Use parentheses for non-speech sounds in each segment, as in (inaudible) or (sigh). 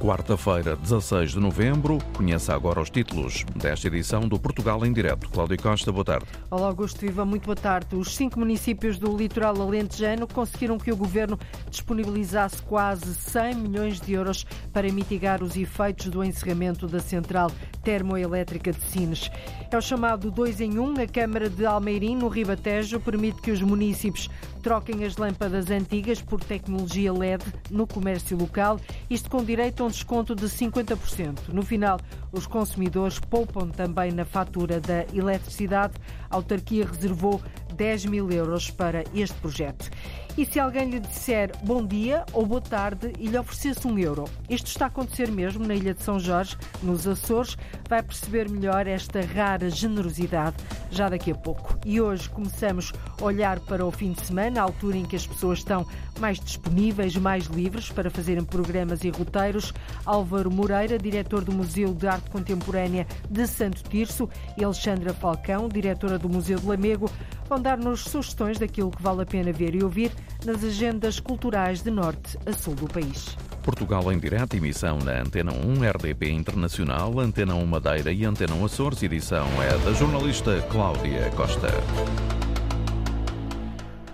Quarta-feira, 16 de novembro, conheça agora os títulos desta edição do Portugal em Direto. Cláudio Costa, boa tarde. Olá, Augusto Viva, muito boa tarde. Os cinco municípios do litoral alentejano conseguiram que o governo disponibilizasse quase 100 milhões de euros para mitigar os efeitos do encerramento da central termoelétrica de Sines. É o chamado 2 em 1. A Câmara de Almeirim, no Ribatejo, permite que os municípios troquem as lâmpadas antigas por tecnologia LED no comércio local, isto com direito a um desconto de 50%. No final, os consumidores poupam também na fatura da eletricidade. A autarquia reservou 10 mil euros para este projeto. E se alguém lhe disser bom dia ou boa tarde e lhe oferecesse um euro? Isto está a acontecer mesmo na Ilha de São Jorge, nos Açores. Vai perceber melhor esta rara generosidade já daqui a pouco. E hoje começamos a olhar para o fim de semana, a altura em que as pessoas estão mais disponíveis, mais livres para fazerem programas e roteiros. Álvaro Moreira, diretor do Museu de Arte Contemporânea de Santo Tirso, e Alexandra Falcão, diretora do Museu de Lamego, vão dar-nos sugestões daquilo que vale a pena ver e ouvir nas agendas culturais de norte a sul do país. Portugal em direto, emissão na Antena 1, RDP Internacional, Antena 1 Madeira e Antena 1 Açores. Edição é da jornalista Cláudia Costa.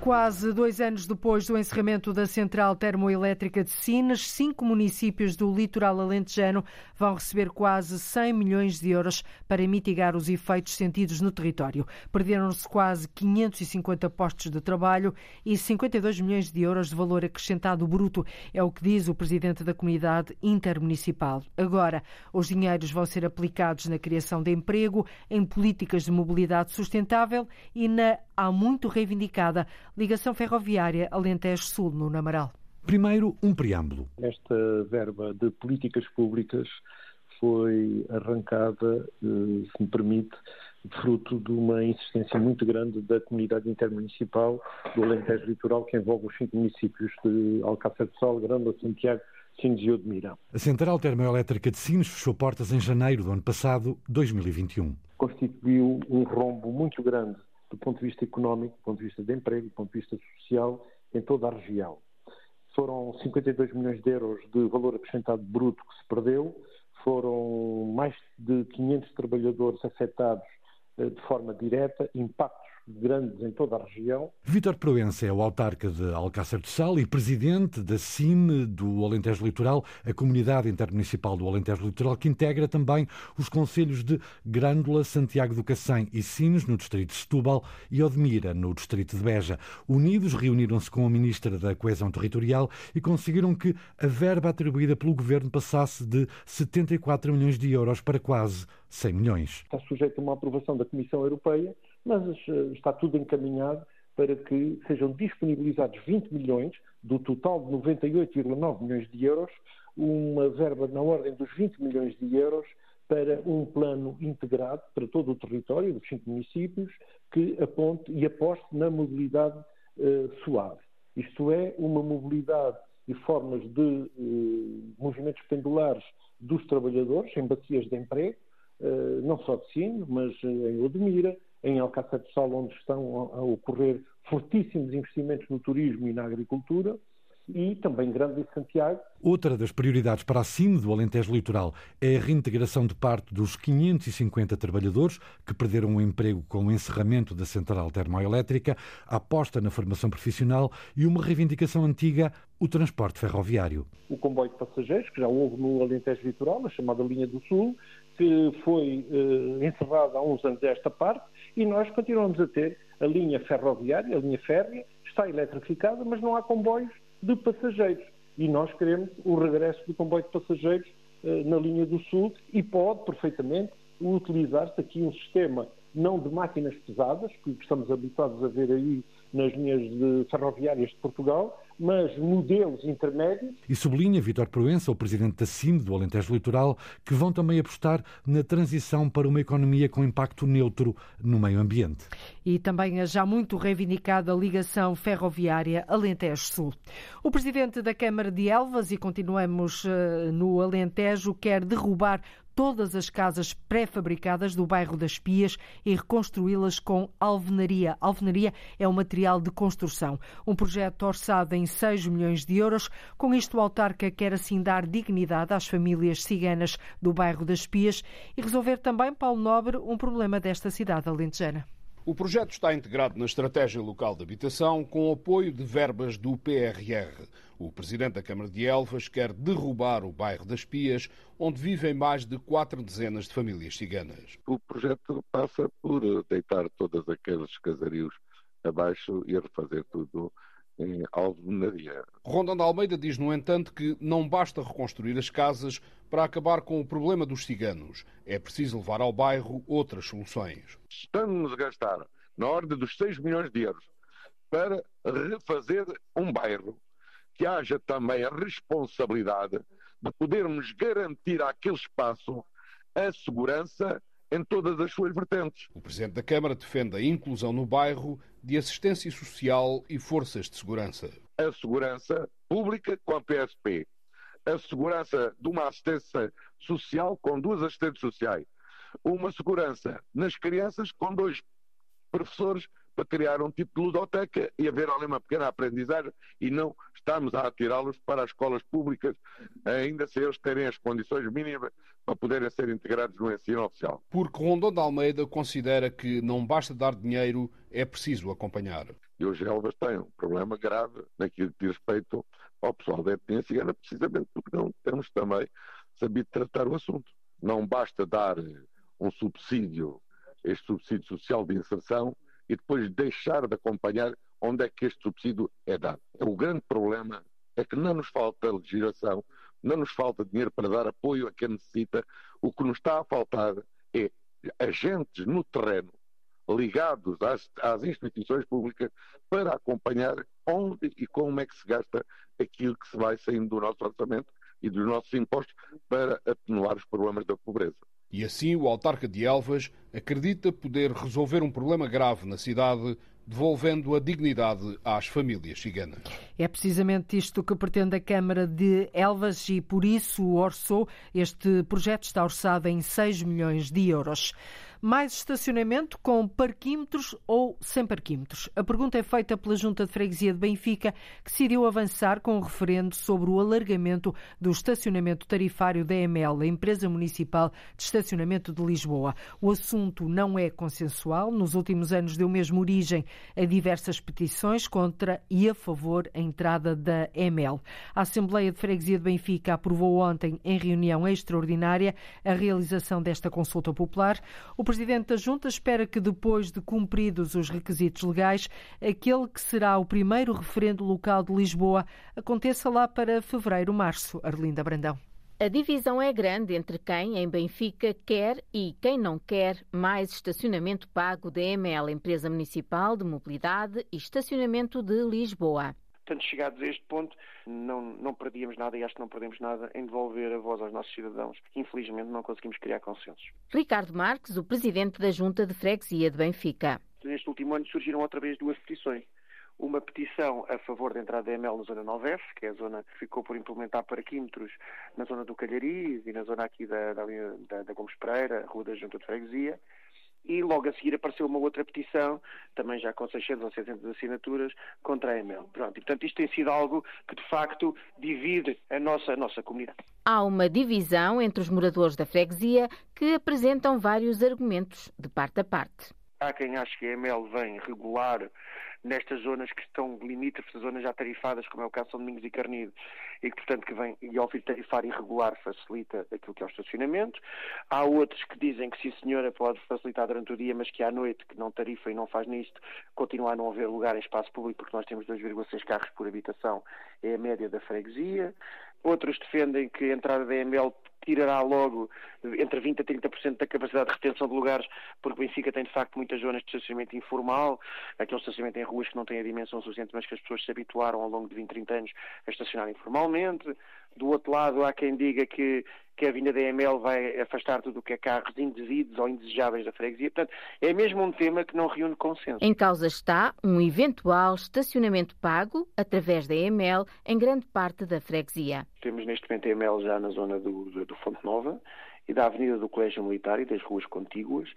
Quase dois anos depois do encerramento da central termoelétrica de Sines, cinco municípios do litoral alentejano vão receber quase 100 milhões de euros para mitigar os efeitos sentidos no território. Perderam-se quase 550 postos de trabalho e 52 milhões de euros de valor acrescentado bruto, é o que diz o presidente da comunidade intermunicipal. Agora, os dinheiros vão ser aplicados na criação de emprego, em políticas de mobilidade sustentável e na há muito reivindicada ligação ferroviária Alentejo-Sul, no Namaral. Primeiro, um preâmbulo. Esta verba de políticas públicas foi arrancada, eh, se me permite, fruto de uma insistência muito grande da comunidade intermunicipal do Alentejo Litoral, que envolve os cinco municípios de Alcácer de Sol, Grândola, Santiago, Sines e Odmira. A Central Termoelétrica de Sines fechou portas em janeiro do ano passado, 2021. Constituiu um rombo muito grande do ponto de vista económico, do ponto de vista de emprego, do ponto de vista social, em toda a região. Foram 52 milhões de euros de valor acrescentado bruto que se perdeu, foram mais de 500 trabalhadores afetados eh, de forma direta, impactos grandes em toda a região. Vítor Proença é o autarca de Alcácer do Sal e presidente da CIM do Alentejo Litoral, a comunidade intermunicipal do Alentejo Litoral, que integra também os conselhos de Grândola, Santiago do Cacém e Sines, no distrito de Setúbal, e Odmira, no distrito de Beja. Unidos, reuniram-se com a ministra da Coesão Territorial e conseguiram que a verba atribuída pelo governo passasse de 74 milhões de euros para quase 100 milhões. Está sujeito a uma aprovação da Comissão Europeia mas eh, está tudo encaminhado para que sejam disponibilizados 20 milhões do total de 98,9 milhões de euros, uma verba na ordem dos 20 milhões de euros para um plano integrado para todo o território dos cinco municípios que aponte e aposte na mobilidade uh, suave. Isto é, uma mobilidade e formas de uh, movimentos pendulares dos trabalhadores em bacias de emprego, uh, não só de Sino, mas em Odmira, em Alcácer do Sal, onde estão a ocorrer fortíssimos investimentos no turismo e na agricultura, e também Grande de Santiago. Outra das prioridades para a CIM do Alentejo Litoral é a reintegração de parte dos 550 trabalhadores que perderam o emprego com o encerramento da central termoelétrica, a aposta na formação profissional e uma reivindicação antiga, o transporte ferroviário. O comboio de passageiros, que já houve no Alentejo Litoral, a chamada Linha do Sul, que foi uh, encerrada há uns anos esta parte, e nós continuamos a ter a linha ferroviária, a linha férrea, está eletrificada, mas não há comboios de passageiros. E nós queremos o regresso do comboio de passageiros uh, na linha do Sul e pode perfeitamente utilizar-se aqui um sistema não de máquinas pesadas, que estamos habituados a ver aí nas linhas ferroviárias de Portugal, mas modelos intermédios. E sublinha Vítor Proença, o presidente da CIM do Alentejo Litoral, que vão também apostar na transição para uma economia com impacto neutro no meio ambiente. E também a já muito reivindicada ligação ferroviária Alentejo-Sul. O presidente da Câmara de Elvas, e continuamos uh, no Alentejo, quer derrubar todas as casas pré-fabricadas do bairro das Pias e reconstruí-las com alvenaria. Alvenaria é um material de construção. Um projeto orçado em 6 milhões de euros. Com isto, o autarca quer assim dar dignidade às famílias ciganas do bairro das Pias e resolver também, Paulo Nobre, um problema desta cidade alentejana. O projeto está integrado na Estratégia Local de Habitação com apoio de verbas do PRR. O presidente da Câmara de Elvas quer derrubar o bairro das Pias, onde vivem mais de quatro dezenas de famílias ciganas. O projeto passa por deitar todos aqueles casarios abaixo e refazer tudo em alvenaria. Rondão de Almeida diz, no entanto, que não basta reconstruir as casas para acabar com o problema dos ciganos. É preciso levar ao bairro outras soluções. Estamos a gastar na ordem dos 6 milhões de euros para refazer um bairro que haja também a responsabilidade de podermos garantir àquele espaço a segurança em todas as suas vertentes. O Presidente da Câmara defende a inclusão no bairro de assistência social e forças de segurança. A segurança pública com a PSP, a segurança de uma assistência social com duas assistentes sociais, uma segurança nas crianças com dois professores para criar um tipo de ludoteca e haver ali uma pequena aprendizagem e não estamos a atirá-los para as escolas públicas, ainda se eles terem as condições mínimas para poderem ser integrados no ensino oficial. Porque Rondon de Almeida considera que não basta dar dinheiro, é preciso acompanhar. E os Elvas têm um problema grave naquilo que diz respeito ao pessoal da etnia cigana, precisamente porque não temos também sabido tratar o assunto. Não basta dar um subsídio, este subsídio social de inserção, e depois deixar de acompanhar onde é que este subsídio é dado. O grande problema é que não nos falta legislação, não nos falta dinheiro para dar apoio a quem necessita. O que nos está a faltar é agentes no terreno ligados às, às, instituições públicas para acompanhar onde e como é que se gasta aquilo que se vai saindo do nosso orçamento e dos nossos impostos para atenuar os problemas da pobreza. E assim o autarca de Elvas acredita poder resolver um problema grave na cidade devolvendo a dignidade às famílias ciganas. É precisamente isto que pretende a Câmara de Elvas e por isso orçou. Este projeto está orçado em 6 milhões de euros. Mais estacionamento com parquímetros ou sem parquímetros? A pergunta é feita pela Junta de Freguesia de Benfica, que decidiu avançar com um referendo sobre o alargamento do estacionamento tarifário da EML, a Empresa Municipal de Estacionamento de Lisboa. O assunto não é consensual. Nos últimos anos deu mesmo origem a diversas petições contra e a favor a entrada da EML. A Assembleia de Freguesia de Benfica aprovou ontem, em reunião extraordinária, a realização desta consulta popular. O Presidente da Junta espera que, depois de cumpridos os requisitos legais, aquele que será o primeiro referendo local de Lisboa aconteça lá para fevereiro-março. Arlinda Brandão. A divisão é grande entre quem, em Benfica, quer e quem não quer mais estacionamento pago da EML, Empresa Municipal de Mobilidade e Estacionamento de Lisboa. Portanto, chegados a este ponto, não, não perdíamos nada e acho que não perdemos nada em devolver a voz aos nossos cidadãos. Infelizmente, não conseguimos criar consensos. Ricardo Marques, o presidente da Junta de Freguesia de Benfica. Neste último ano surgiram outra vez duas petições uma petição a favor da entrada da EML na zona 9F, que é a zona que ficou por implementar parquímetros na zona do Calhariz e na zona aqui da, da, da, da Gomes Pereira, Rua da Junta de Freguesia, e logo a seguir apareceu uma outra petição, também já com 600 ou 700 assinaturas, contra a EML. Pronto, e portanto isto tem sido algo que de facto divide a nossa, a nossa comunidade. Há uma divisão entre os moradores da freguesia que apresentam vários argumentos de parte a parte. Há quem ache que a EML vem regular nestas zonas que estão limítrofes, zonas já tarifadas, como é o caso de São Domingos e Carnido, e que, portanto, que vem, e ao vir tarifar irregular facilita aquilo que é o estacionamento. Há outros que dizem que, sim senhora, pode facilitar durante o dia, mas que à noite, que não tarifa e não faz nisto, continua a não haver lugar em espaço público, porque nós temos 2,6 carros por habitação, é a média da freguesia. Outros defendem que a entrada da EML tirará logo entre 20% a 30% da capacidade de retenção de lugares, porque Benfica tem de facto muitas zonas de estacionamento informal, aquele estacionamento em ruas que não tem a dimensão suficiente, mas que as pessoas se habituaram ao longo de 20, 30 anos a estacionar informalmente. Do outro lado, há quem diga que, que a vinda da EML vai afastar tudo o que é carros indevidos ou indesejáveis da freguesia. Portanto, é mesmo um tema que não reúne consenso. Em causa está um eventual estacionamento pago através da EML em grande parte da freguesia. Temos neste momento a EML já na zona do, do Fonte Nova e da Avenida do Colégio Militar e das ruas contíguas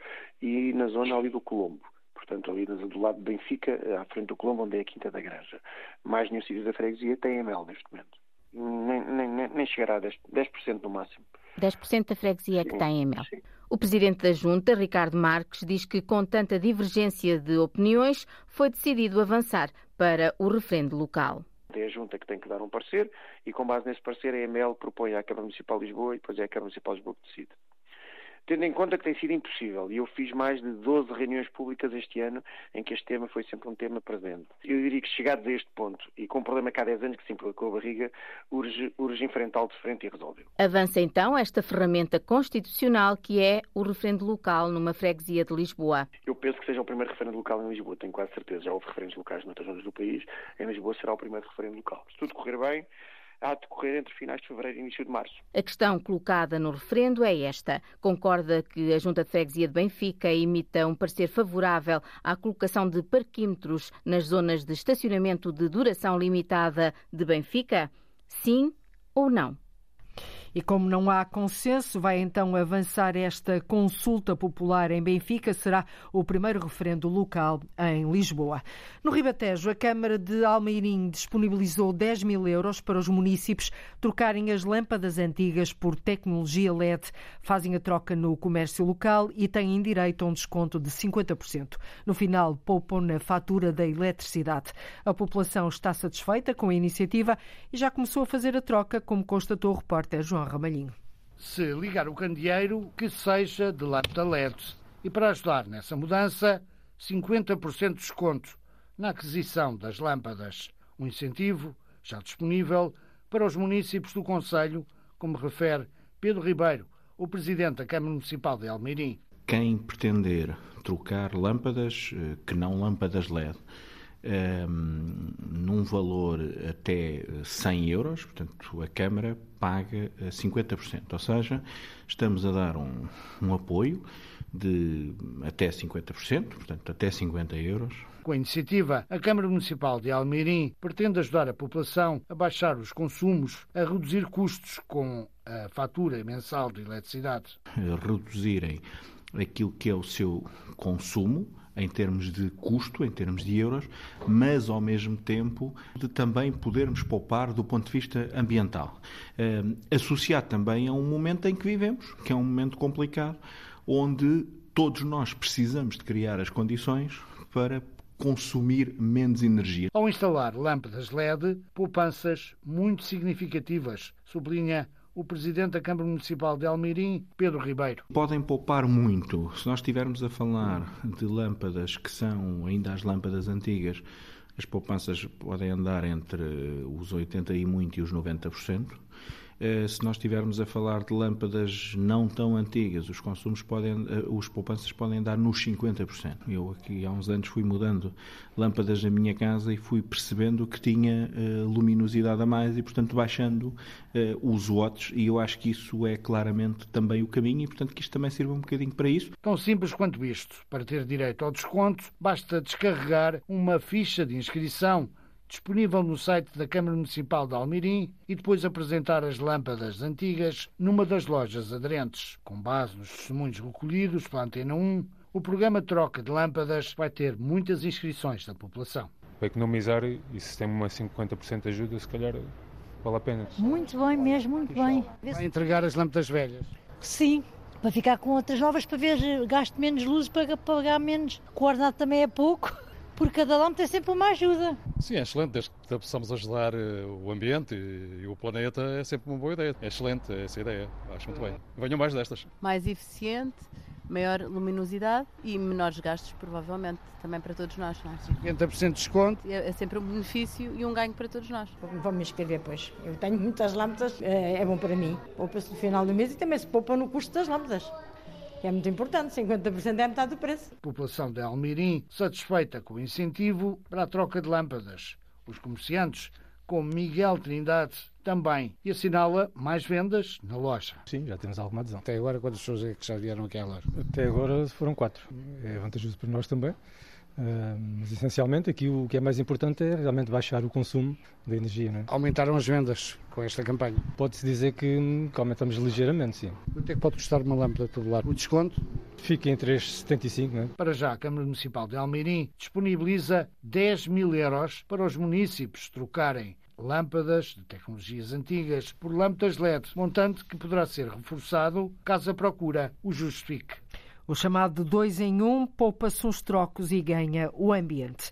e na zona ali do Colombo. Portanto, ali do lado de Benfica, à frente do Colombo, onde é a Quinta da Granja. Mais nenhum sítio da freguesia tem ML neste momento. Nem, nem, nem chegará a 10%, 10% no máximo. 10% da freguesia é que tem ML. Sim. O presidente da Junta, Ricardo Marques, diz que com tanta divergência de opiniões foi decidido avançar para o referendo local. É a Junta que tem que dar um parecer e, com base nesse parecer, a EML propõe à Câmara Municipal de Lisboa e depois é a Câmara Municipal de Lisboa que decide tendo em conta que tem sido impossível. E eu fiz mais de 12 reuniões públicas este ano em que este tema foi sempre um tema presente. Eu diria que chegados a este ponto, e com um problema que há 10 anos que se implicou a barriga, urge, urge enfrentá-lo de frente e resolveu. Avança então esta ferramenta constitucional que é o referendo local numa freguesia de Lisboa. Eu penso que seja o primeiro referendo local em Lisboa, tenho quase certeza. Já houve referendos locais noutras zonas do país, em Lisboa será o primeiro referendo local. Se tudo correr bem, a decorrer entre finais de fevereiro e início de março. A questão colocada no referendo é esta. Concorda que a Junta de Freguesia de Benfica emita um parecer favorável à colocação de parquímetros nas zonas de estacionamento de duração limitada de Benfica? Sim ou não? E como não há consenso, vai então avançar esta consulta popular em Benfica. Será o primeiro referendo local em Lisboa. No Ribatejo, a Câmara de Almeirim disponibilizou 10 mil euros para os municípios trocarem as lâmpadas antigas por tecnologia LED. Fazem a troca no comércio local e têm direito a um desconto de 50%. No final, poupam na fatura da eletricidade. A população está satisfeita com a iniciativa e já começou a fazer a troca, como constatou o repórter João João Ramalhinho. Se ligar o candeeiro, que seja de lâmpada LED. E para ajudar nessa mudança, 50% de desconto na aquisição das lâmpadas. Um incentivo já disponível para os municípios do Conselho, como refere Pedro Ribeiro, o presidente da Câmara Municipal de Almeirim. Quem pretender trocar lâmpadas, eh, que não lâmpadas LED, um, num valor até 100 euros, portanto, a Câmara paga 50%, ou seja, estamos a dar um, um apoio de até 50%, portanto, até 50 euros. Com a iniciativa, a Câmara Municipal de Almeirim pretende ajudar a população a baixar os consumos, a reduzir custos com a fatura mensal de eletricidade. Reduzirem aquilo que é o seu consumo, em termos de custo, em termos de euros, mas ao mesmo tempo de também podermos poupar do ponto de vista ambiental. Uh, associado também a um momento em que vivemos, que é um momento complicado, onde todos nós precisamos de criar as condições para consumir menos energia. Ao instalar lâmpadas LED, poupanças muito significativas, sublinha o presidente da Câmara Municipal de Almeirim, Pedro Ribeiro. Podem poupar muito. Se nós estivermos a falar de lâmpadas que são ainda as lâmpadas antigas, as poupanças podem andar entre os 80 e muito e os 90%. Eh, se nós estivermos a falar de lâmpadas não tão antigas, os consumos podem, eh, os poupanças podem dar nos 50%. Eu aqui há uns anos fui mudando lâmpadas na minha casa e fui percebendo que tinha uh, luminosidade a mais e, portanto, baixando os watts e eu acho que isso é claramente também o caminho e, portanto, que isto também sirva um bocadinho para isso. Tão simples quanto isto. Para ter direito ao desconto, basta descarregar uma ficha de inscrição disponível no site da Câmara Municipal de Almirim e depois apresentar as lâmpadas antigas numa das lojas aderentes. Com base nos testemunhos recolhidos pela Antena 1, o programa Troca de Lâmpadas vai ter muitas inscrições da população. Para economizar e se tem uma 50% de ajuda, se calhar vale a pena. Muito bem, mesmo, muito bem. Vai entregar as lâmpadas velhas? Sim, para ficar com outras novas, para ver gasto menos luz, para pagar menos. O ordenado também é pouco por cada lâmpada é sempre uma ajuda. Sim, é excelente, desde que possamos ajudar eh, o ambiente e o planeta, é sempre uma boa ideia. É excelente essa ideia, acho muito bem. Venham mais destas. Mais eficiente, maior luminosidade e menores gastos, provavelmente, também para todos nós. Não é? 50% de desconto. É, é, sempre um benefício e um ganho para todos nós. Vou me inscrever, pois. Eu tenho muitas lâmpadas, é, é bom para mim. Poupa-se no final do mês e também se poupa no custo das lâmpadas que é muito importante, 50% é metade do preço. População de Almirim satisfeita com o incentivo para a troca de lâmpadas. Os comerciantes, como Miguel Trindade, também. E assinala mais vendas na loja. Sim, já temos alguma adesão. Até agora, quantas pessoas é que já vieram aqui à loja? Até agora foram quatro. É vantajoso para nós também. Mas essencialmente aqui o que é mais importante é realmente baixar o consumo de energia. Não é? Aumentaram as vendas com esta campanha? Pode-se dizer que, que, aumentamos ligeiramente, sim. Quanto é que pode custar uma lâmpada tubular? O desconto? Fica em 3,75, não é? Para já, a Câmara Municipal de Almeirim disponibiliza 10 mil euros para os municípios trocarem lâmpadas de tecnologias antigas por lâmpadas LED, montante que poderá ser reforçado caso a procura o justifique. O chamado 2 em 1 um, poupa-se uns trocos e ganha o ambiente.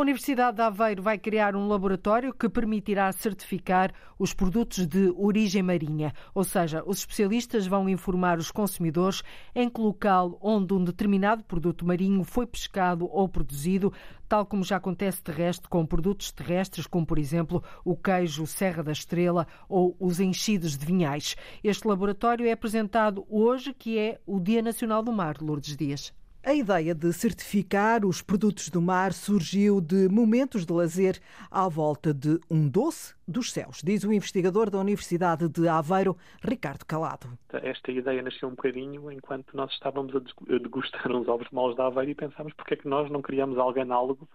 A Universidade de Aveiro vai criar um laboratório que permitirá certificar os produtos de origem marinha, ou seja, os especialistas vão informar os consumidores em que local onde um determinado produto marinho foi pescado ou produzido, tal como já acontece de resto com produtos terrestres, como por exemplo o queijo Serra da Estrela ou os enchidos de vinhais. Este laboratório é apresentado hoje, que é o Dia Nacional do Mar, Lourdes Dias. A ideia de certificar os produtos do mar surgiu de momentos de lazer à volta de um doce dos céus, diz o investigador da Universidade de Aveiro, Ricardo Calado. Esta ideia nasceu um bocadinho enquanto nós estávamos a degustar (laughs) uns ovos moles da Aveiro e pensámos porque é que nós não criamos algo análogo,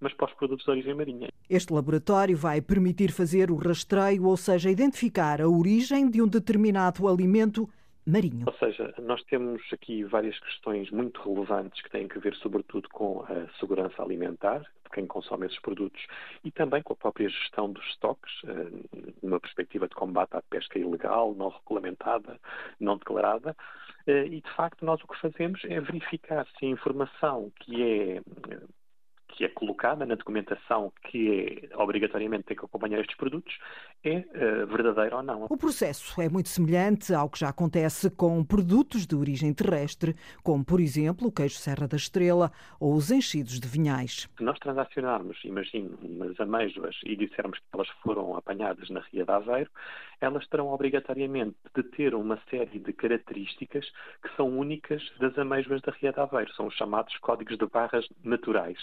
mas para os produtos de origem marinha. Este laboratório vai permitir fazer o rastreio, ou seja, identificar a origem de um determinado alimento marinho. Ou seja, nós temos aqui várias questões muito relevantes que têm a ver, sobretudo, com a segurança alimentar de quem consome esses produtos e também com a própria gestão dos estoques, eh, numa perspectiva de combate à pesca ilegal, não regulamentada, não declarada. Eh, e, de facto, nós o que fazemos é verificar se a informação que é que é colocada na documentação que é, obrigatoriamente tem que acompanhar estes produtos é uh, verdadeira ou não. O processo é muito semelhante ao que já acontece com produtos de origem terrestre, como por exemplo o queijo Serra da Estrela ou os enchidos de vinhais. Se nós transacionarmos, imagino, umas amêijoas e dissermos que elas foram apanhadas na Ria de Aveiro, elas terão obrigatoriamente de ter uma série de características que são únicas das amêijoas da Ria de Aveiro. São os chamados códigos de barras naturais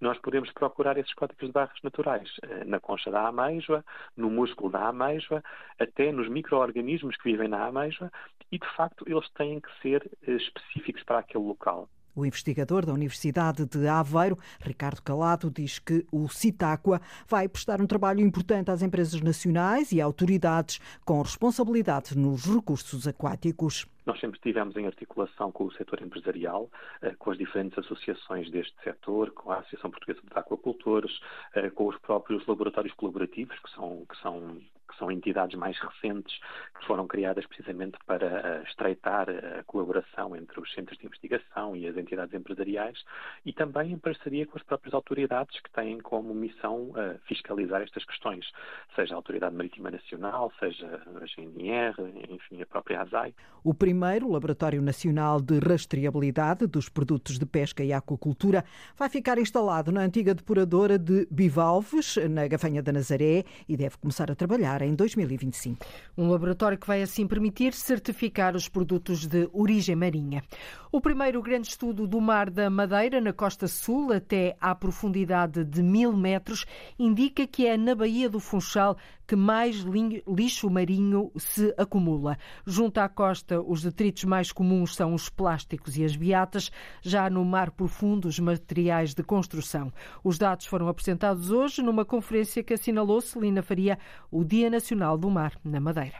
nós podemos procurar esses códigos de barras naturais eh, na concha da ameijoa, no músculo da ameijoa, até nos micro-organismos que vivem na ameijoa e, de facto, eles têm que ser eh, específicos para aquele local. O investigador da Universidade de Aveiro, Ricardo Calado, diz que o Citáqua vai prestar um trabalho importante às empresas nacionais e autoridades com responsabilidade nos recursos aquáticos. Nós sempre estivemos em articulação com o setor empresarial, eh, com as diferentes associações deste setor, com a Associação Portuguesa de Aquacultores, eh, com os próprios laboratórios colaborativos, que são, que são são entidades mais recentes que foram criadas precisamente para eh, estreitar a colaboração entre os centros de investigação e as entidades empresariais e também em parceria com as próprias autoridades que têm como missão uh, fiscalizar estas questões, seja a Autoridade Marítima Nacional, seja a GNR, enfim, a própria ASAI. O primeiro Laboratório Nacional de Rastreabilidade dos Produtos de Pesca e Aquacultura vai ficar instalado na antiga depuradora de Bivalves, na Gafanha da Nazaré, e deve começar a trabalhar em 2025. Um laboratório que vai assim permitir certificar os produtos de origem marinha. O primeiro grande estudo do Mar da Madeira, na costa sul, até à profundidade de mil metros, indica que é na Baía do Funchal que mais lixo marinho se acumula. Junto à costa, os detritos mais comuns são os plásticos e as beatas, já no mar profundo, os materiais de construção. Os dados foram apresentados hoje numa conferência que assinalou Celina Faria o Dia Nacional do Mar na Madeira.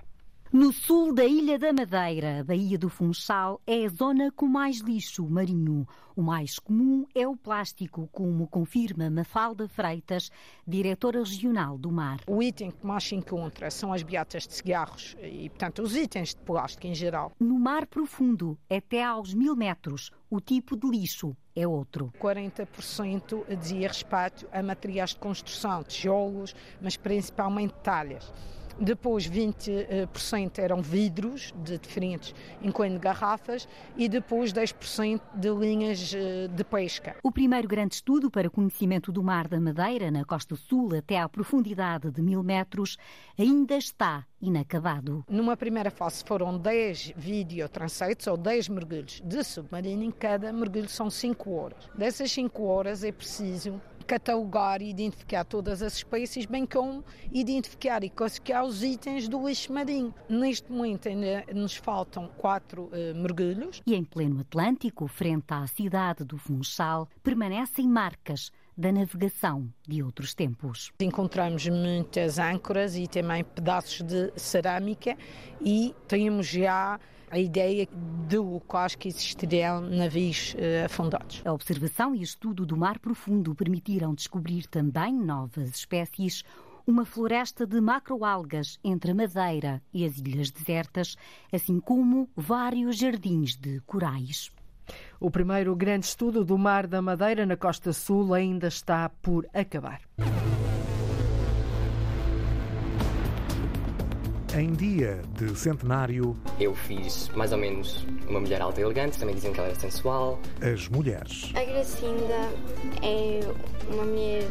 No sul da Ilha da Madeira, a Baía do Funchal é a zona com mais lixo marinho. O mais comum é o plástico, como confirma Mafalda Freitas, diretora regional do mar. O item que mais se encontra são as beatas de cigarros e, portanto, os itens de plástico em geral. No mar profundo, até aos mil metros, o tipo de lixo é outro. 40% dizia respeito a materiais de construção, tijolos, mas principalmente talhas. Depois 20% eram vidros de diferentes, incluindo garrafas, e depois 10% de linhas eh, de pesca. O primeiro grande estudo para conhecimento do Mar da Madeira, na costa sul, até à profundidade de mil metros, ainda está inacabado. Numa primeira fase foram 10 videotransetes ou 10 mergulhos de submarino, em cada mergulho são 5 horas. Dessas 5 horas é preciso catalogar e identificar todas as espécies, bem como identificar e classificar os itens do lixo marinho. Neste momento ainda nos faltam quatro uh, mergulhos. E em pleno Atlântico, frente à cidade do Funchal, permanecem marcas da navegação de outros tempos. Encontramos muitas âncoras e também pedaços de cerâmica e temos já a ideia de locais que existiriam navios uh, afundados. A observação e estudo do mar profundo permitiram descobrir também novas espécies, uma floresta de macroalgas entre a Madeira e as ilhas desertas, assim como vários jardins de corais. O primeiro grande estudo do Mar da Madeira na Costa Sul ainda está por acabar. Em dia de centenário. Eu fiz mais ou menos uma mulher alta e elegante, também diziam que ela era sensual. As mulheres. A Gracinda é uma mulher.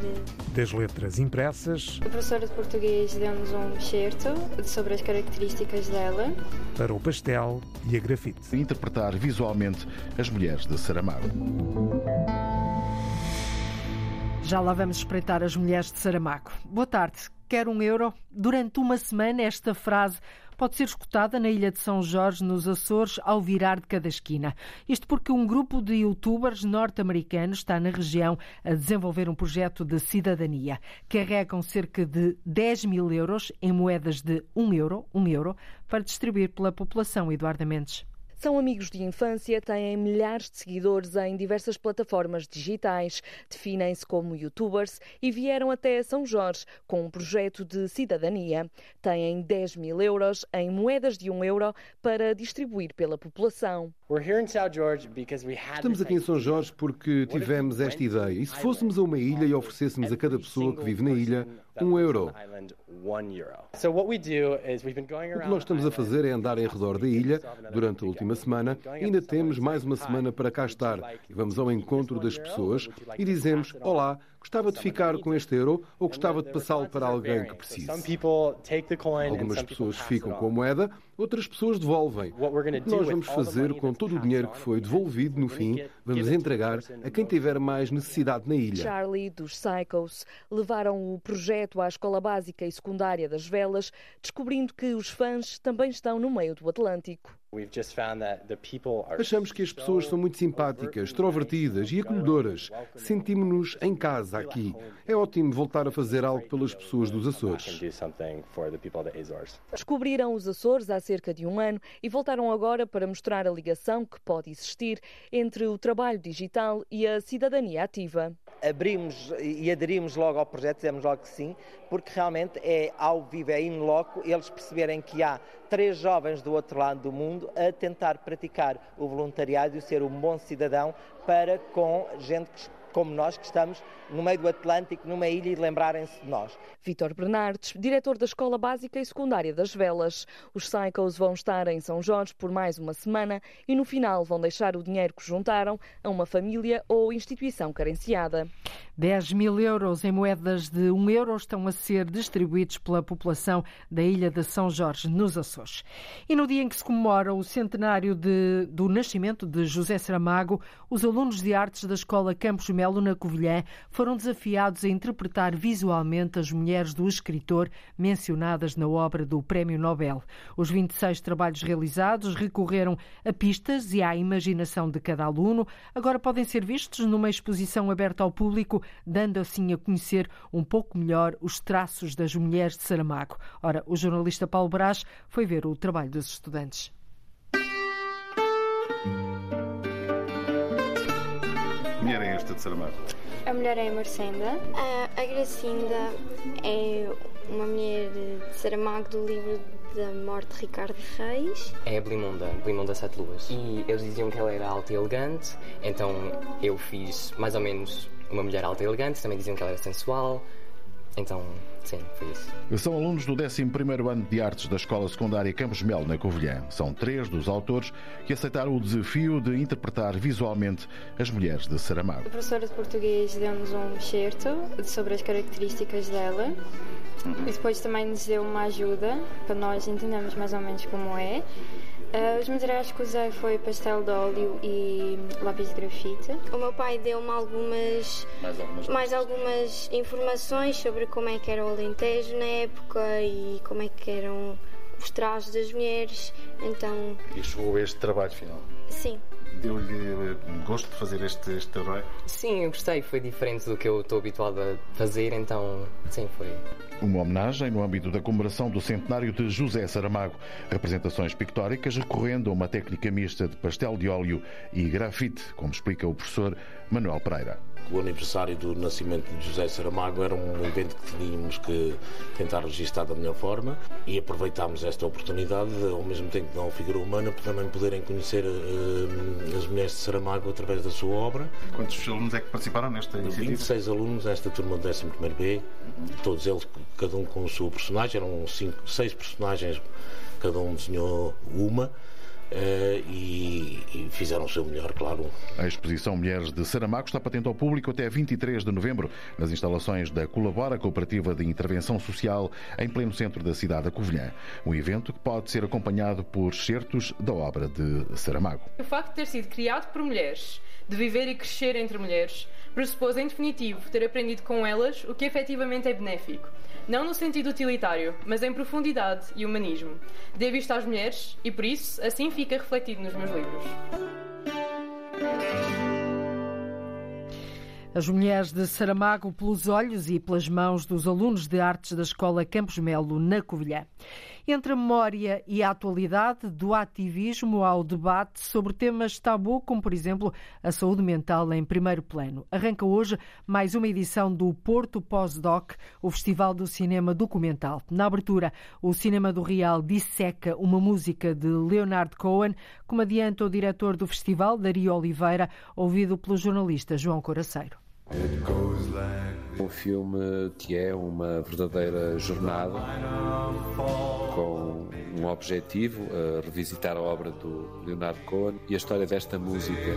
Das letras impressas. A professora de português deu-nos um excerto sobre as características dela. Para o pastel e a grafite. Interpretar visualmente as mulheres de Saramago. Já lá vamos espreitar as mulheres de Saramago. Boa tarde quer um euro? Durante uma semana, esta frase pode ser escutada na Ilha de São Jorge, nos Açores, ao virar de cada esquina. Isto porque um grupo de youtubers norte-americanos está na região a desenvolver um projeto de cidadania. Carregam cerca de 10 mil euros em moedas de 1 euro, 1 euro para distribuir pela população. Eduardo Mendes. São amigos de infância, têm milhares de seguidores em diversas plataformas digitais, definem-se como youtubers e vieram até São Jorge com um projeto de cidadania. Têm 10 mil euros em moedas de 1 euro para distribuir pela população. Estamos aqui em São Jorge porque tivemos esta ideia. E se fôssemos a uma ilha e oferecêssemos a cada pessoa que vive na ilha um euro? O que nós estamos a fazer é andar em redor da ilha durante a última semana. Ainda temos mais uma semana para cá estar. Vamos ao encontro das pessoas e dizemos: Olá, gostava de ficar com este euro ou gostava de passá-lo para alguém que precise. Algumas pessoas ficam com a moeda, outras pessoas devolvem. O que nós vamos fazer com todo o dinheiro que foi devolvido no fim, vamos entregar a quem tiver mais necessidade na ilha. Charlie, dos Psychos, levaram o projeto à escola básica e secundária das Velas, descobrindo que os fãs também estão no meio do Atlântico. Achamos que as pessoas são muito simpáticas, extrovertidas e acolhedoras. Sentimos-nos em casa aqui. É ótimo voltar a fazer algo pelas pessoas dos Açores. Descobriram os Açores há cerca de um ano e voltaram agora para mostrar a ligação que pode existir entre o trabalho digital e a cidadania ativa. Abrimos e aderimos logo ao projeto, dizemos logo que sim, porque realmente é ao vivo, é in loco, eles perceberem que há três jovens do outro lado do mundo a tentar praticar o voluntariado e ser um bom cidadão para com gente que como nós que estamos no meio do Atlântico, numa ilha e lembrarem-se de nós. Vítor Bernardes, diretor da Escola Básica e Secundária das Velas. Os Cycles vão estar em São Jorge por mais uma semana e no final vão deixar o dinheiro que juntaram a uma família ou instituição carenciada. 10 mil euros em moedas de 1 euro estão a ser distribuídos pela população da ilha de São Jorge, nos Açores. E no dia em que se comemora o centenário de, do nascimento de José Saramago, os alunos de artes da Escola Campos Melo, na Covilhã, foram desafiados a interpretar visualmente as mulheres do escritor mencionadas na obra do Prémio Nobel. Os 26 trabalhos realizados recorreram a pistas e à imaginação de cada aluno. Agora podem ser vistos numa exposição aberta ao público dando assim a conhecer um pouco melhor os traços das mulheres de Saramago. Ora, o jornalista Paulo Brás foi ver o trabalho dos estudantes. Mulher é esta de Saramago? A mulher é a Marcenda. A, a Gracinda é uma mulher de Saramago do livro da morte de Ricardo Reis. É a Blimonda, Blimonda Sete Luas. E eles diziam que ela era alta e elegante, então eu fiz mais ou menos uma mulher alta e elegante, também diziam que ela era sensual, então sim, foi isso. São alunos do 11 ano de Artes da Escola Secundária Campos Mel, na Covilhã. São três dos autores que aceitaram o desafio de interpretar visualmente as mulheres de Saramago. A professora de português deu-nos um excerto sobre as características dela e depois também nos deu uma ajuda para nós entendermos mais ou menos como é. Uh, os materiais que usei foi pastel de óleo e lápis de grafite. O meu pai deu-me algumas mais, algumas, mais algumas informações sobre como é que era o Alentejo na época e como é que eram os trajes das mulheres. Então. E chegou a este trabalho final? Sim. Deu-lhe gosto de fazer este, este trabalho? Sim, eu gostei. Foi diferente do que eu estou habituado a fazer, então, sim, foi. Uma homenagem no âmbito da comemoração do centenário de José Saramago. Representações pictóricas recorrendo a uma técnica mista de pastel de óleo e grafite, como explica o professor Manuel Pereira o aniversário do nascimento de José Saramago era um evento que tínhamos que tentar registrar da melhor forma e aproveitámos esta oportunidade, ao mesmo tempo que não figura humana, para também poderem conhecer uh, as mulheres de Saramago através da sua obra. Quantos alunos é que participaram nesta iniciativa? 26 alunos, esta turma do 11º-B, todos eles, cada um com o seu personagem, eram cinco, seis personagens, cada um desenhou uma. Uh, e, e, fizeram o seu melhor, claro. A exposição Mulheres de Saramago está patente ao público até 23 de novembro nas instalações da Colabora Cooperativa de Intervenção Social em pleno centro da cidade da Covilhã. Um evento que pode ser acompanhado por certos da obra de Saramago. O facto de ter sido criado por mulheres, de viver e crescer entre mulheres, pressupôs em definitivo ter aprendido com elas o que efetivamente é benéfico não no sentido utilitário, mas em profundidade e humanismo. Devo isto às mulheres e, por isso, assim fica refletido nos meus livros. As mulheres de Saramago pelos olhos e pelas mãos dos alunos de artes da Escola Campos Melo, na Covilhã. Entre a memória e a atualidade, do ativismo ao debate sobre temas tabu, como por exemplo a saúde mental em primeiro plano. Arranca hoje mais uma edição do Porto Pós-Doc, o Festival do Cinema Documental. Na abertura, o Cinema do Real disseca uma música de Leonard Cohen, como adianta o diretor do festival, Dario Oliveira, ouvido pelo jornalista João Coraceiro. Um filme que é uma verdadeira jornada com um objetivo, a revisitar a obra do Leonardo Cohen e a história desta música.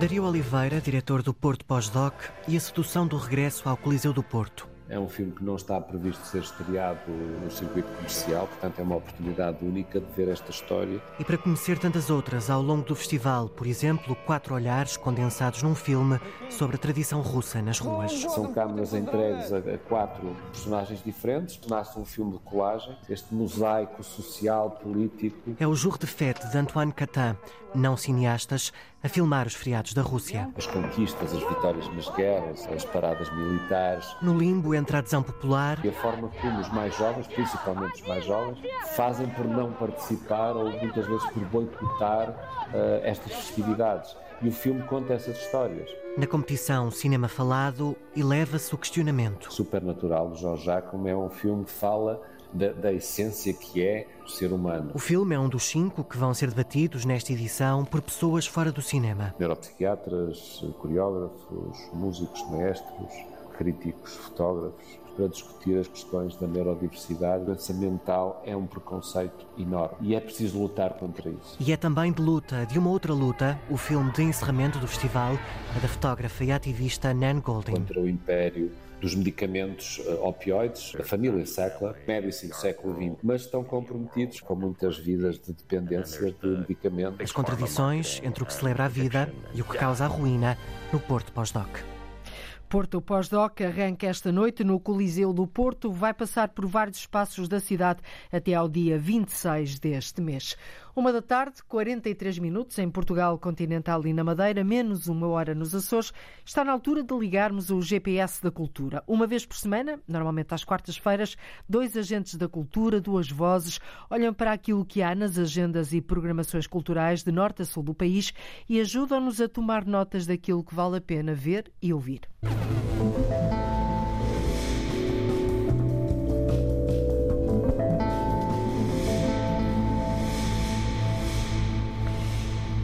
Dario Oliveira, diretor do Porto Pós-Doc e a sedução do regresso ao Coliseu do Porto. É um filme que não está previsto ser estreado no circuito comercial, portanto é uma oportunidade única de ver esta história. E para conhecer tantas outras ao longo do festival, por exemplo, quatro olhares condensados num filme sobre a tradição russa nas ruas. São câmaras entregues a, quatro personagens diferentes, nasce um filme de colagem, este mosaico social, político. É o Jour de Fête de Antoine Catin, não cineastas, a filmar os feriados da Rússia. As conquistas, as vitórias nas guerras, as paradas militares. No limbo entre a adesão popular. E a forma como os mais jovens, principalmente os mais jovens, fazem por não participar ou muitas vezes por boicotar uh, estas festividades. E o filme conta essas histórias. Na competição Cinema Falado, eleva-se o questionamento. Supernatural, de Jorge Jacome, é um filme que fala da, da, essência que é o ser humano. O filme é um dos cinco que vão ser debatidos nesta edição por pessoas fora do cinema. Neuropsiquiatras, coreógrafos, músicos, maestros, críticos, fotógrafos, para discutir as questões da neurodiversidade. A doença mental é um preconceito enorme e é preciso lutar contra isso. E é também de luta, de uma outra luta, o filme de encerramento do festival, da fotógrafa e ativista Nan Golding. Contra o império dos medicamentos uh, opioides, da família Sackler, medicina do século XX, mas estão comprometidos com muitas vidas de dependência de medicamentos. As contradições entre o que celebra a vida e o que causa a ruína no Porto Pós-Doc. Porto Pós-Doc arranca esta noite no Coliseu do Porto. Vai passar por vários espaços da cidade até ao dia 26 deste mês. Uma da tarde, 43 minutos em Portugal continental e na Madeira, menos uma hora nos Açores. Está na altura de ligarmos o GPS da cultura. Uma vez por semana, normalmente às quartas-feiras, dois agentes da cultura, duas vozes, olham para aquilo que há nas agendas e programações culturais de norte a sul do país e ajudam-nos a tomar notas daquilo que vale a pena ver e ouvir.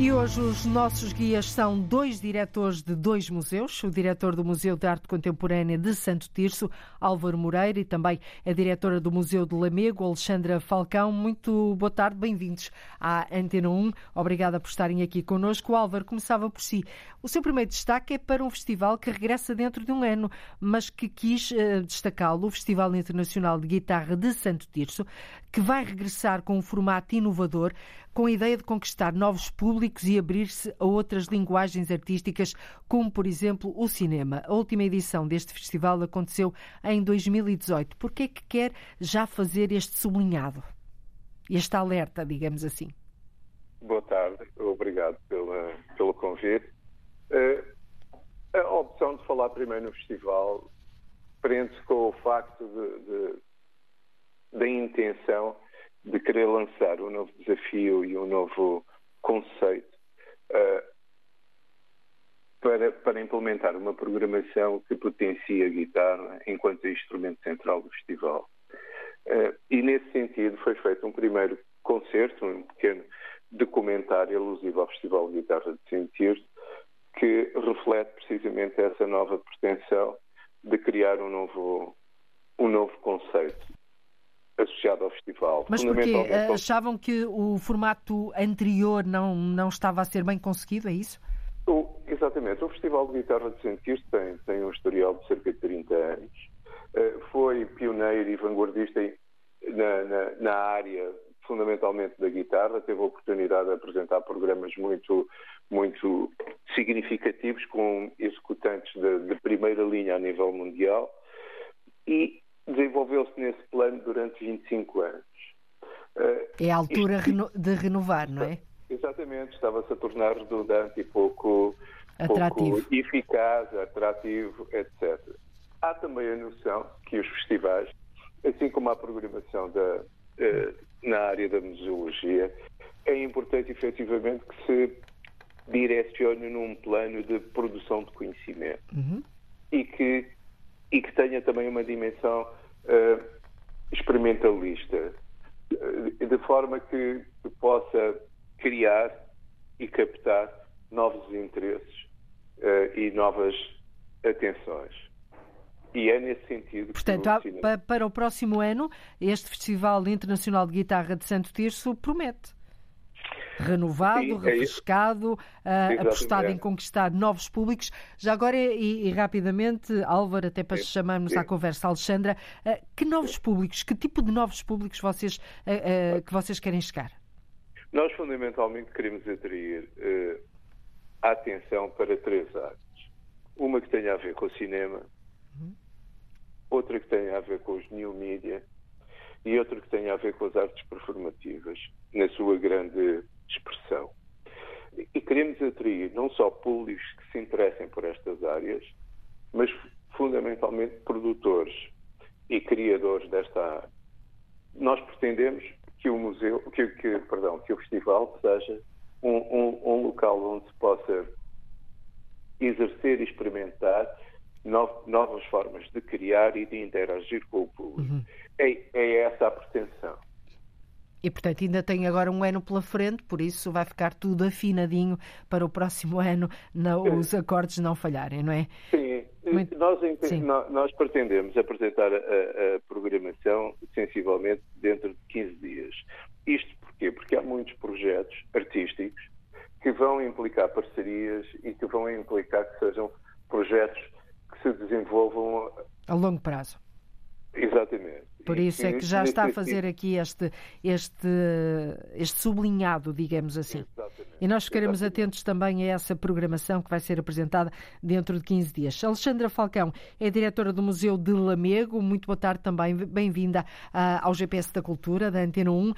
E hoje os nossos guias são dois diretores de dois museus, o diretor do Museu de Arte Contemporânea de Santo Tirso, Álvaro Moreira, e também a diretora do Museu de Lamego, Alexandra Falcão. Muito boa tarde, bem-vindos à Antena 1. Obrigada por estarem aqui connosco. Álvaro, começava por si. O seu primeiro destaque é para um festival que regressa dentro de um ano, mas que quis uh, destacá-lo, o Festival Internacional de Guitarra de Santo Tirso, que vai regressar com um formato inovador, com a ideia de conquistar novos públicos e abrir-se a outras linguagens artísticas, como, por exemplo, o cinema. A última edição deste festival aconteceu em 2018. Por que é que quer já fazer este sublinhado? Este alerta, digamos assim. Boa tarde, obrigado pela, pelo convite. Uh, a opção de falar primeiro no festival prende-se com o facto de, de da intenção de querer lançar um novo desafio e um novo conceito uh, para, para implementar uma programação que potencie a guitarra enquanto instrumento central do festival. Uh, e nesse sentido foi feito um primeiro concerto, um pequeno documentário alusivo ao Festival de Guitarra de Sentir, que reflete precisamente essa nova pretensão de criar um novo, um novo conceito associado ao festival. Mas porquê? Achavam que o formato anterior não, não estava a ser bem conseguido, é isso? O, exatamente. O Festival de Guitarra de Sentir tem, tem um historial de cerca de 30 anos. Uh, foi pioneiro e vanguardista na, na, na, área, fundamentalmente da guitarra. Teve a oportunidade de apresentar programas muito, muito significativos com executantes de, de primeira linha a nível mundial. Desenvolveu-se nesse plano durante 25 anos. É a altura Isto... de renovar, não é? Exatamente, estava-se a tornar redundante e pouco, atrativo. pouco eficaz, atrativo, etc. Há também a noção que os festivais, assim como a programação da, eh, na área da museologia, é importante efetivamente que se direcione num plano de produção de conhecimento uhum. e que e que tenha também uma dimensão uh, experimentalista, uh, de forma que possa criar e captar novos interesses uh, e novas atenções. E é nesse sentido Portanto, há, para o próximo ano, este Festival Internacional de Guitarra de Santo Tirso promete renovado, Sim, é refrescado, uh, apostado em conquistar novos públicos. Já agora, e, e rapidamente, Álvaro, até para chamarmos Sim. à conversa, Alexandra, uh, que novos públicos, que tipo de novos públicos vocês, uh, que vocês querem chegar? Nós, fundamentalmente, queremos atrair a atenção para três áreas. Uma que tenha a ver com o cinema, uhum. outra que tenha a ver com os new media e outra que tenha a ver com as artes performativas, na sua grande expressão. E queremos atrair não só públicos que se interessem por estas áreas, mas fundamentalmente produtores e criadores desta área. Nós pretendemos que o museu, que, que perdão, que o festival seja um, um, um, local onde se possa exercer e experimentar novas formas de criar e de interagir com o público. Uhum. É, é essa a pretensão. E, portanto, ainda tem agora um ano pela frente, por isso vai ficar tudo afinadinho para o próximo (laughs) ano, não, os acordes não falharem, não é? Sim, Muito... nós, Sim. nós, pretendemos apresentar a, a, programação sensivelmente dentro de 15 dias. Isto porquê? Porque há muitos projetos artísticos que vão implicar parcerias e que vão implicar que sejam projetos que se desenvolvam a longo prazo. Exatamente. Por isso é que já está a fazer aqui este, este, este sublinhado, digamos assim. Exatamente. E nós ficaremos Exatamente. atentos também a essa programação que vai ser apresentada dentro de 15 dias. Alexandra Falcão é diretora do Museu de Lamego. Muito boa tarde também. Bem-vinda uh, ao GPS da Cultura, da Antena 1. Uh,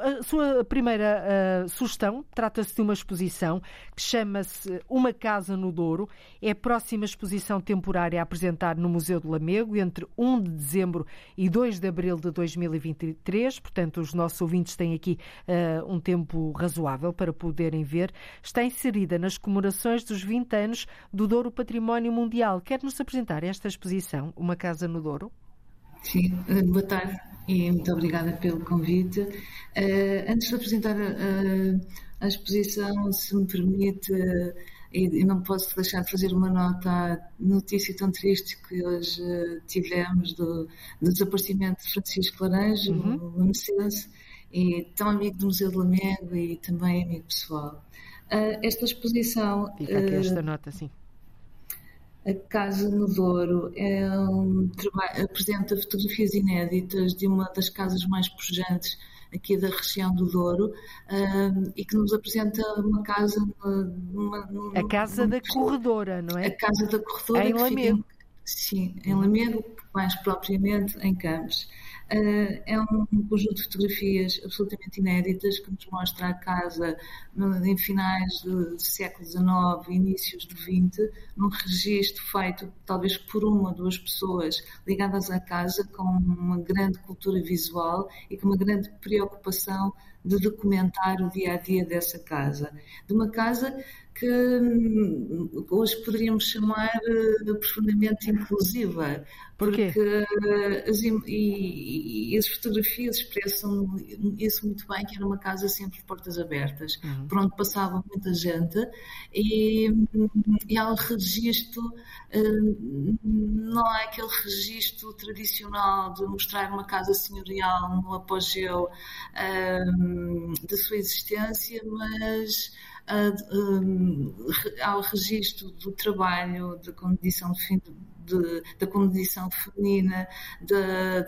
a sua primeira uh, sugestão trata-se de uma exposição que chama-se Uma Casa no Douro. É a próxima exposição temporária a apresentar no Museu de Lamego entre 1 de dezembro e 2 de abril de 2023. Portanto, os nossos ouvintes têm aqui uh, um tempo razoável para poderem ver. Está inserida nas comemorações dos 20 anos do Douro Património Mundial. Quer-nos apresentar esta exposição, Uma Casa no Douro? Sim, eh, boa tarde e muito obrigada pelo convite. Uh, antes de apresentar uh, a exposição, se me permite, e não posso deixar de fazer uma nota à notícia tão triste que hoje tivemos do, do desaparecimento de Francisco Laranjo, uhum. o Mercedes, e tão amigo do Museu de Lamego e também amigo pessoal. esta exposição. Fica aqui esta nota, sim. A Casa no Douro é um apresenta fotografias inéditas de uma das casas mais pujantes aqui da região do Douro um, e que nos apresenta uma casa numa, numa, a casa numa, da corredora, não é? A casa da corredora em Lamego. Sim, em Lamego, mais propriamente em Campos. Uh, é um conjunto de fotografias absolutamente inéditas que nos mostra a casa em finais do século XIX, inícios do XX, num registro feito talvez por uma ou duas pessoas ligadas à casa com uma grande cultura visual e com uma grande preocupação de documentar o dia a dia dessa casa. De uma casa que hum, hoje poderíamos chamar uh, profundamente inclusiva, porque as, e, e, as fotografias expressam isso muito bem, que era uma casa sempre de portas abertas, uhum. por onde passava muita gente, e, e há um registro, uh, não há aquele registro tradicional de mostrar uma casa senhorial no apogeu uh, da sua existência, mas ao registro do trabalho, da condição de, de, da condição feminina, de,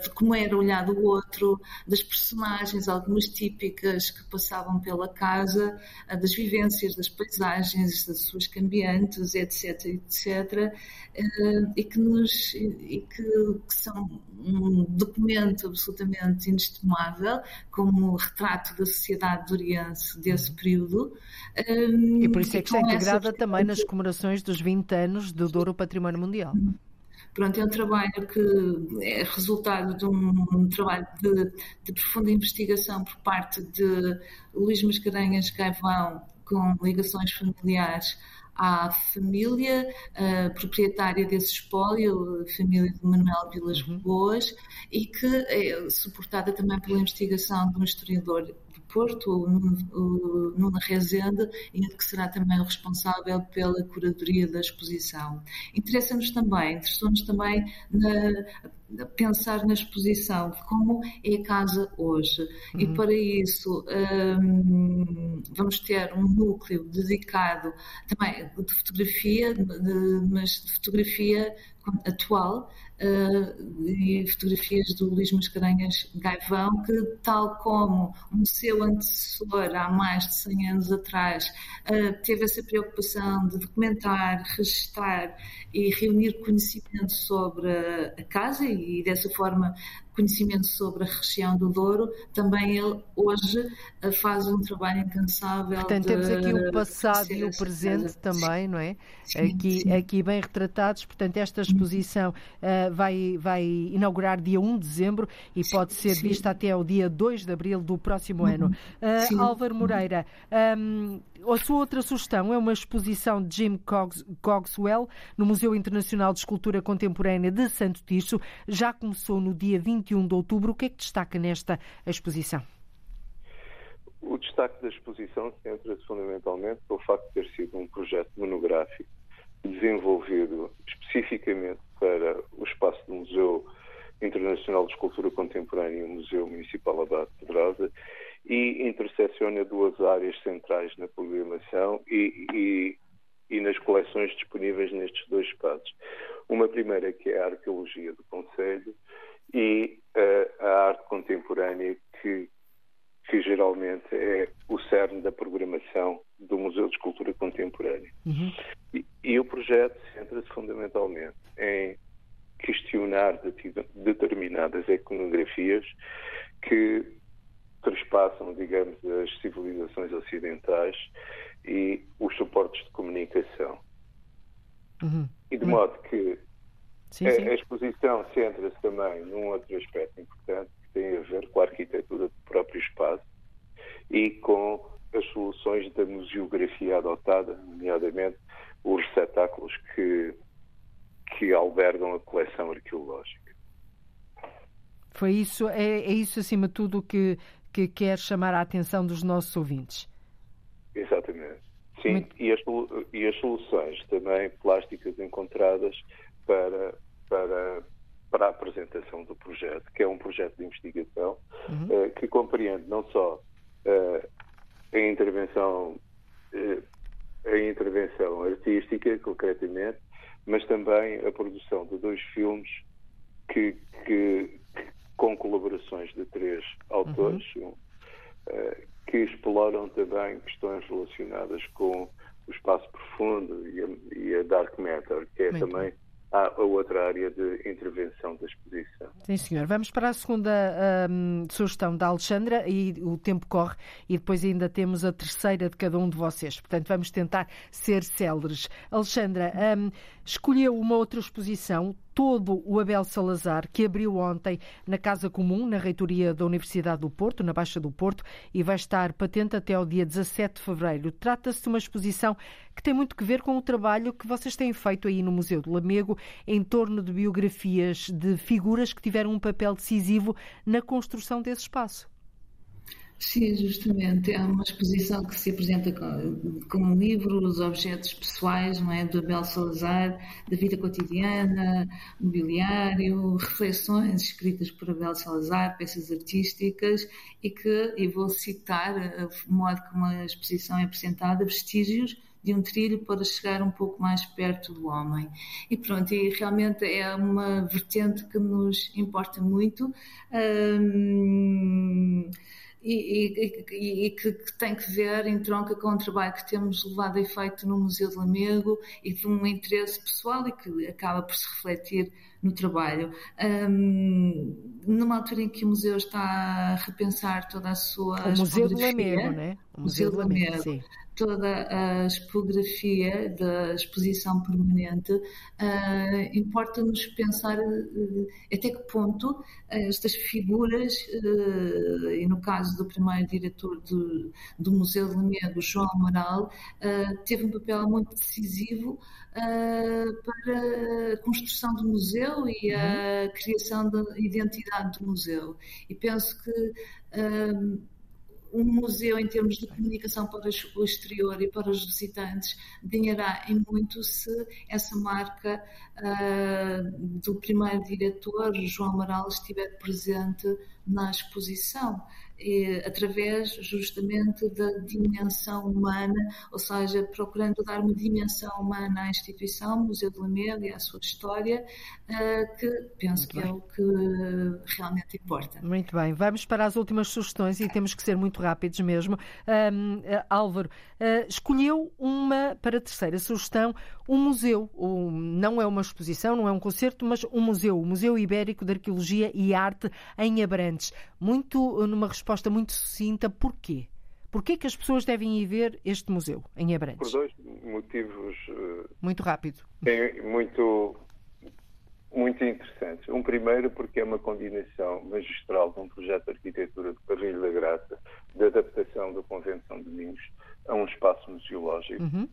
de, como era olhado o outro, das personagens, algumas típicas que passavam pela casa, das vivências, das paisagens, das suas cambiantes, etc, etc, eh, e que, nos, e que, que são um documento absolutamente inestimável, como retrato da sociedade doriense desse uhum. período. E por isso é que está integrada também nas comemorações dos 20 anos do Douro Património Mundial. Pronto, é um trabalho que é resultado de um trabalho de, de profunda investigação por parte de Luís Mascarenhas Gaivão, com ligações familiares à família uh, proprietária desse espólio, a família de Manuel Vilas uhum. Boas, e que é suportada também pela investigação de um historiador Porto, o Nuno Rezende, e que será também o responsável pela curadoria da exposição. Interessa-nos também, interessou-nos também na, pensar na exposição, como é a casa hoje. Uhum. E para isso um, vamos ter um núcleo dedicado também de fotografia, de, mas de fotografia atual, uh, e fotografias do Luís Mascarenhas Gaivão, que, tal como um seu antecessor há mais de 100 anos atrás, uh, teve essa preocupação de documentar, registrar e reunir conhecimento sobre a casa e, dessa forma, conhecimento sobre a região do Douro, também ele hoje eh, faz um trabalho incansável. Portanto, de, temos aqui o passado e o presente também, não é? Sim, aqui, sim. aqui bem retratados. Portanto, esta exposição uh, vai, vai inaugurar dia 1 de dezembro e pode ser sim. vista até o dia 2 de abril do próximo ano. Uh, Álvaro Moreira, um, a sua outra sugestão é uma exposição de Jim Cogswell no Museu Internacional de Escultura Contemporânea de Santo Tirso. Já começou no dia 21 de outubro. O que é que destaca nesta exposição? O destaque da exposição centra-se fundamentalmente pelo facto de ter sido um projeto monográfico desenvolvido especificamente para o espaço do Museu Internacional de Escultura Contemporânea e o Museu Municipal Abate Pedrosa e intersecciona duas áreas centrais na programação e, e, e, nas coleções disponíveis nestes dois espaços. Uma primeira que é a arqueologia do Conselho e uh, a arte contemporânea que, que geralmente é o cerne da programação do Museu de Escultura Contemporânea. Uhum. E, e, o projeto centra-se fundamentalmente em questionar determinadas iconografias que trespassam, digamos, as civilizações ocidentais e os suportes de comunicação. Uhum. E de modo que sim, a, sim. a, exposição centra-se também num outro aspecto importante que tem a ver com a arquitetura do próprio espaço e com as soluções da museografia adotada, nomeadamente os receptáculos que, que albergam a coleção arqueológica. Foi isso, é, é isso acima de tudo que, que quer chamar a atenção dos nossos ouvintes? Sim, Muito... e, as, e as soluções também plásticas encontradas para, para, para a apresentação do projeto, que é um projeto de investigação uhum. uh, que compreende não só uh, a intervenção uh, a intervenção artística, concretamente, mas também a produção de dois filmes que, que, com colaborações de três autores, uhum. que exploram também questões relacionadas com o espaço profundo e a, e a dark matter, que é Muito também bem a outra área de intervenção da exposição. Sim, senhor. Vamos para a segunda um, sugestão da Alexandra e o tempo corre e depois ainda temos a terceira de cada um de vocês. Portanto, vamos tentar ser céleres. Alexandra, um, escolheu uma outra exposição, todo o Abel Salazar, que abriu ontem na Casa Comum, na reitoria da Universidade do Porto, na Baixa do Porto, e vai estar patente até ao dia 17 de fevereiro. Trata-se de uma exposição que tem muito que ver com o trabalho que vocês têm feito aí no Museu do Lamego em torno de biografias de figuras que tiveram um papel decisivo na construção desse espaço. Sim, justamente. É uma exposição que se apresenta como livros, objetos pessoais, não é? Do Abel Salazar, da vida cotidiana, mobiliário, reflexões escritas por Abel Salazar, peças artísticas e que, e vou citar o modo como a exposição é apresentada, vestígios de um trilho para chegar um pouco mais perto do homem. E pronto, e realmente é uma vertente que nos importa muito. Hum, e, e, e que, que, tem que ver em tronca com o trabalho que temos levado a efeito no Museu de Lamego e de um interesse pessoal e que acaba por se refletir no trabalho. Um, numa altura em que o museu está a repensar toda a sua. O Museu de Lamego, né? O Museu, de Lamego. Sim toda a expografia da exposição permanente, uh, importa-nos pensar uh, até que ponto estas figuras, uh, e no caso do primeiro diretor do, do Museu de Lamego, João Amaral, teve um papel muito decisivo para a construção do museu e a uhum. criação da identidade do museu. E penso que um museu, em termos de comunicação para o exterior e para os visitantes, ganhará em muito se essa marca uh, do primeiro diretor, João Amaral, estiver presente na exposição através justamente da dimensão humana, ou seja, procurando dar uma dimensão humana à instituição, Museu de Lamego e à sua história, eh, que penso Muito que é bem. é o que realmente importa. Muito bem, vamos para as últimas sugestões e temos que ser muito rápidos mesmo. Um, eh, Álvaro, uh, escolheu uma, para a terceira sugestão, um museu, um, não é uma exposição, não é um concerto, mas um museu, o Museu Ibérico de Arqueologia e Arte em Abrantes. Muito numa resposta resposta muito sucinta. Porquê? Porquê que as pessoas devem ir ver este museu em Abrantes? Por dois motivos. Eh, muito rápido. muito, muito interessantes. Um primeiro porque é uma combinação magistral de um projeto de arquitetura de Carrilho da Graça, de adaptação do Convento São Domingos a um espaço museológico. Uhum.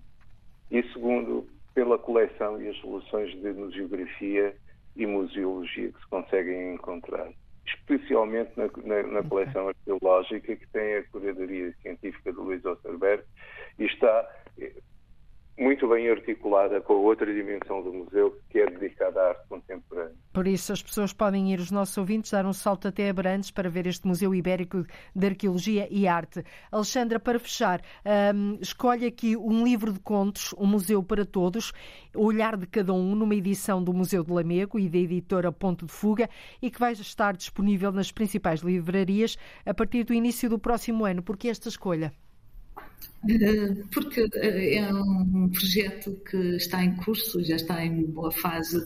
E segundo, pela coleção e as soluções de museografia e museologia que se conseguem encontrar especialmente na, na, na coleção arqueológica que tem a curadoria científica de Luís Osterberg e está muito bem articulada com a outra dimensão do museu, que é dedicada à arte contemporânea. Por isso, as pessoas podem ir, os nossos ouvintes, dar um salto até Abrantes para ver este Museu Ibérico de Arqueologia e Arte. Alexandra, para fechar, um, escolhe aqui um livro de contos, Um Museu para Todos, o olhar de cada um, numa edição do Museu de Lamego e da editora Ponto de Fuga, e que vai estar disponível nas principais livrarias a partir do início do próximo ano. Por que esta escolha? Eh, porque eh, é um projeto que está em curso, já está em boa fase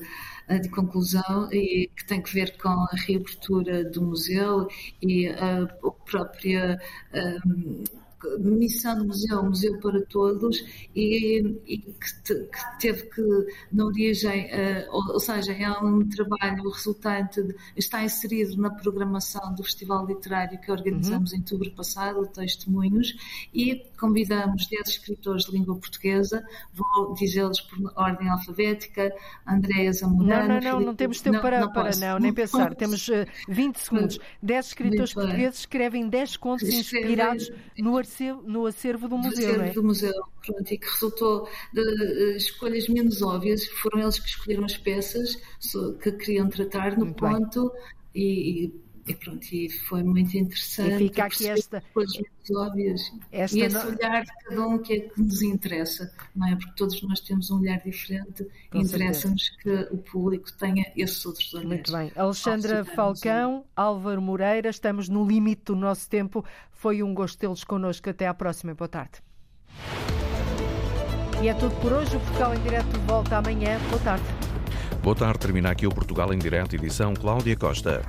eh, de conclusão e que tem que ver com a reabertura do museu e a própria missão do museu, Museu para Todos, e, e que, te, que, teve que, na origem, uh, ou, ou, seja, é um trabalho resultante, de, está inserido na programação do Festival Literário que organizamos uhum. em outubro passado, Testemunhos, e convidamos 10 escritores de língua portuguesa, vou dizê-los por ordem alfabética, Andréa Zamorano... Não, não, não, não temos tempo não, para, não, para não, nem pensar, temos uh, eh, 20 segundos. 10 escritores portugueses escrevem 10 contos inspirados no arcebispo acervo, no acervo do museu, do acervo é? do museu, pronto, e que resultou de uh, escolhas menos óbvias. Foram eles que escolheram as peças que queriam tratar no muito ponto e, e e pronto, e foi muito interessante. E fica aqui esta. Coisas muito óbvias. Esta e esse no... olhar de cada um que é que nos interessa, não é? Porque todos nós temos um olhar diferente e interessa-nos que o público tenha esses outros olhares. Muito bem. Alexandra Falcão, Álvaro Moreira, estamos no limite do nosso tempo. Foi um gosto tê-los connosco. Até à próxima. Boa tarde. E é tudo por hoje. O Portugal em Direto volta amanhã. Boa tarde. Boa tarde. Termina aqui o Portugal em Direto, edição Cláudia Costa.